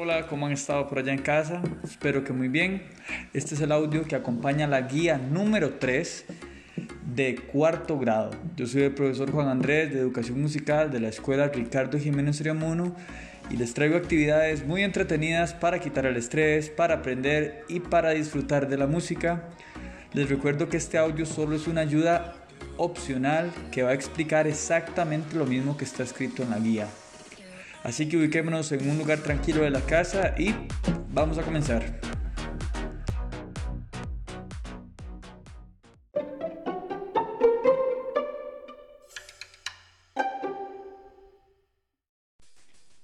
Hola, ¿cómo han estado por allá en casa? Espero que muy bien. Este es el audio que acompaña la guía número 3 de cuarto grado. Yo soy el profesor Juan Andrés de Educación Musical de la Escuela Ricardo Jiménez Riamuno y les traigo actividades muy entretenidas para quitar el estrés, para aprender y para disfrutar de la música. Les recuerdo que este audio solo es una ayuda opcional que va a explicar exactamente lo mismo que está escrito en la guía. Así que ubiquémonos en un lugar tranquilo de la casa y vamos a comenzar.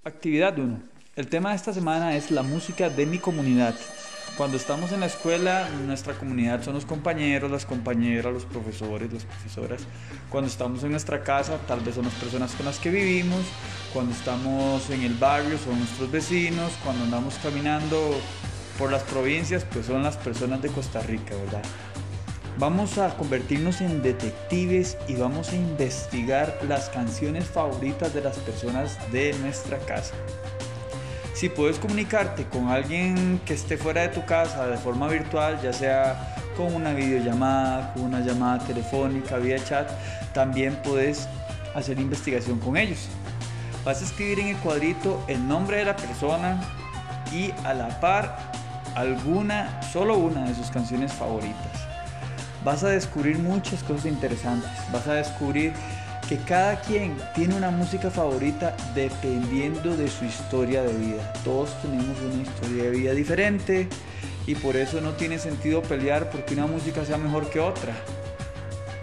Actividad 1. El tema de esta semana es la música de mi comunidad. Cuando estamos en la escuela, nuestra comunidad son los compañeros, las compañeras, los profesores, las profesoras. Cuando estamos en nuestra casa, tal vez son las personas con las que vivimos. Cuando estamos en el barrio, son nuestros vecinos. Cuando andamos caminando por las provincias, pues son las personas de Costa Rica, ¿verdad? Vamos a convertirnos en detectives y vamos a investigar las canciones favoritas de las personas de nuestra casa. Si puedes comunicarte con alguien que esté fuera de tu casa de forma virtual, ya sea con una videollamada, con una llamada telefónica, vía chat, también puedes hacer investigación con ellos. Vas a escribir en el cuadrito el nombre de la persona y a la par alguna, solo una de sus canciones favoritas. Vas a descubrir muchas cosas interesantes. Vas a descubrir que cada quien tiene una música favorita dependiendo de su historia de vida. Todos tenemos una historia de vida diferente y por eso no tiene sentido pelear porque una música sea mejor que otra.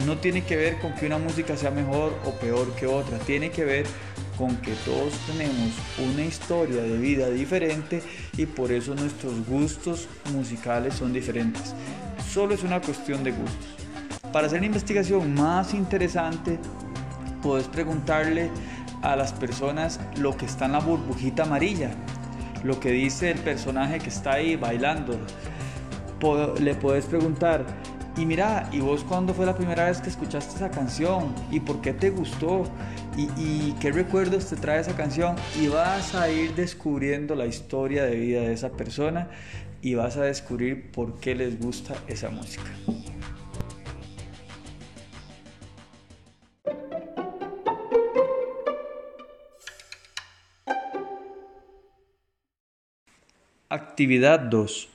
No tiene que ver con que una música sea mejor o peor que otra, tiene que ver con que todos tenemos una historia de vida diferente y por eso nuestros gustos musicales son diferentes. Solo es una cuestión de gustos. Para hacer la investigación más interesante, puedes preguntarle a las personas lo que está en la burbujita amarilla, lo que dice el personaje que está ahí bailando. Le puedes preguntar, y mira, ¿y vos cuándo fue la primera vez que escuchaste esa canción? ¿Y por qué te gustó? ¿Y, ¿Y, qué recuerdos te trae esa canción? Y vas a ir descubriendo la historia de vida de esa persona y vas a descubrir por qué les gusta esa música. Actividad 2.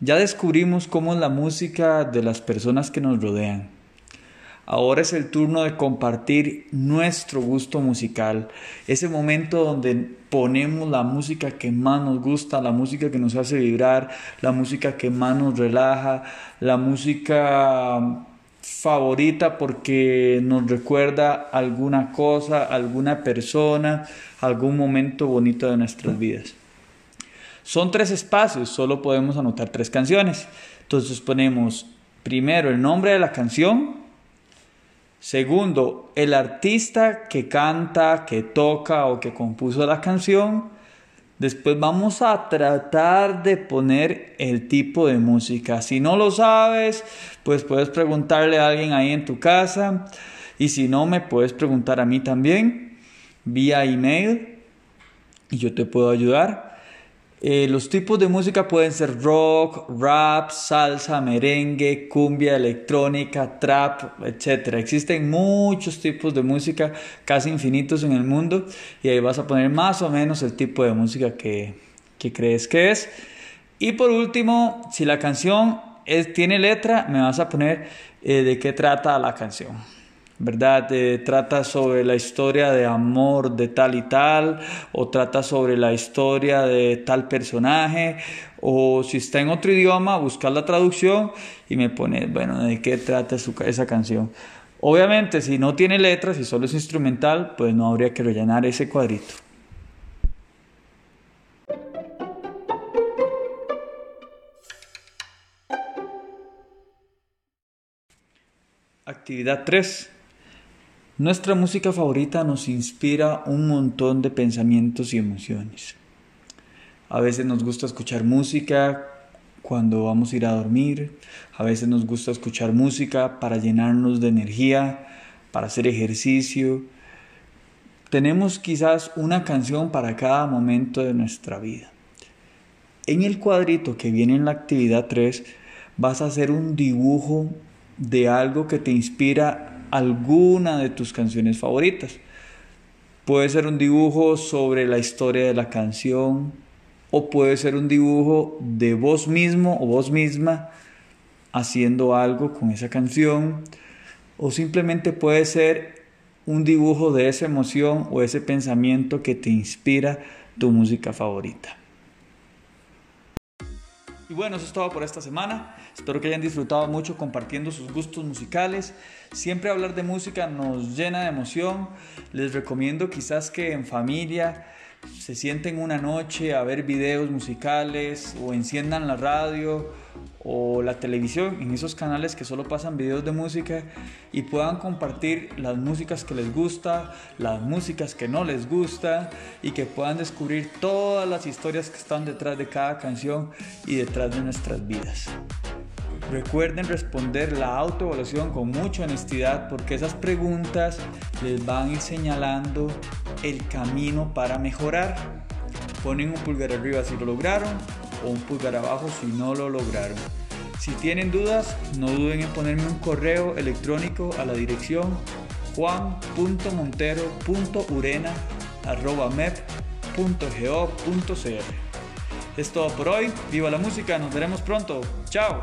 Ya descubrimos cómo es la música de las personas que nos rodean. Ahora es el turno de compartir nuestro gusto musical, ese momento donde ponemos la música que más nos gusta, la música que nos hace vibrar, la música que más nos relaja, la música favorita porque nos recuerda alguna cosa, alguna persona, algún momento bonito de nuestras vidas. Son tres espacios, solo podemos anotar tres canciones. Entonces ponemos primero el nombre de la canción, segundo el artista que canta, que toca o que compuso la canción. Después vamos a tratar de poner el tipo de música. Si no lo sabes, pues puedes preguntarle a alguien ahí en tu casa. Y si no, me puedes preguntar a mí también vía email y yo te puedo ayudar. Eh, los tipos de música pueden ser rock, rap, salsa, merengue, cumbia, electrónica, trap, etc. Existen muchos tipos de música, casi infinitos en el mundo, y ahí vas a poner más o menos el tipo de música que, crees que es. Y por último, si la canción tiene letra, me vas a poner eh, de qué trata la canción. ¿Verdad? trata sobre la historia de amor de tal y tal, o trata sobre la historia de tal personaje, o si está en otro idioma, buscar la traducción y me pone, bueno, de qué trata esa canción. Obviamente, si no tiene letras, si solo es instrumental, pues no habría que rellenar ese cuadrito. Actividad 3. Nuestra música favorita nos inspira un montón de pensamientos y emociones. A veces nos gusta escuchar música cuando vamos a ir a dormir, a veces nos gusta escuchar música para llenarnos de energía, para hacer ejercicio. tenemos quizás una canción para cada momento de nuestra vida. En el cuadrito que viene en la actividad 3 vas a hacer un dibujo de algo que te inspira alguna de tus canciones favoritas. Puede ser un dibujo sobre la historia de la canción o puede ser un dibujo de vos mismo o vos misma haciendo algo con esa canción o simplemente puede ser un dibujo de esa emoción o ese pensamiento que te inspira tu música favorita. Y bueno, eso es todo por esta semana. Espero que hayan disfrutado mucho compartiendo sus gustos musicales. Siempre hablar de música nos llena de emoción. Les recomiendo quizás que en familia se sienten una noche a ver videos musicales o enciendan la radio o la televisión en esos canales que solo pasan videos de música y puedan compartir las músicas que les gusta, las músicas que no les gusta y que puedan descubrir todas las historias que están detrás de cada canción y detrás de nuestras vidas. Recuerden responder la autoevaluación con mucha honestidad porque esas preguntas les van a ir señalando el camino para mejorar. Ponen un pulgar arriba si lo lograron o un pulgar abajo si no lo lograron. Si tienen dudas, no duden en ponerme un correo electrónico a la dirección juan.montero.urena.mep.go.cr. Es todo por hoy, viva la música, nos veremos pronto, chao.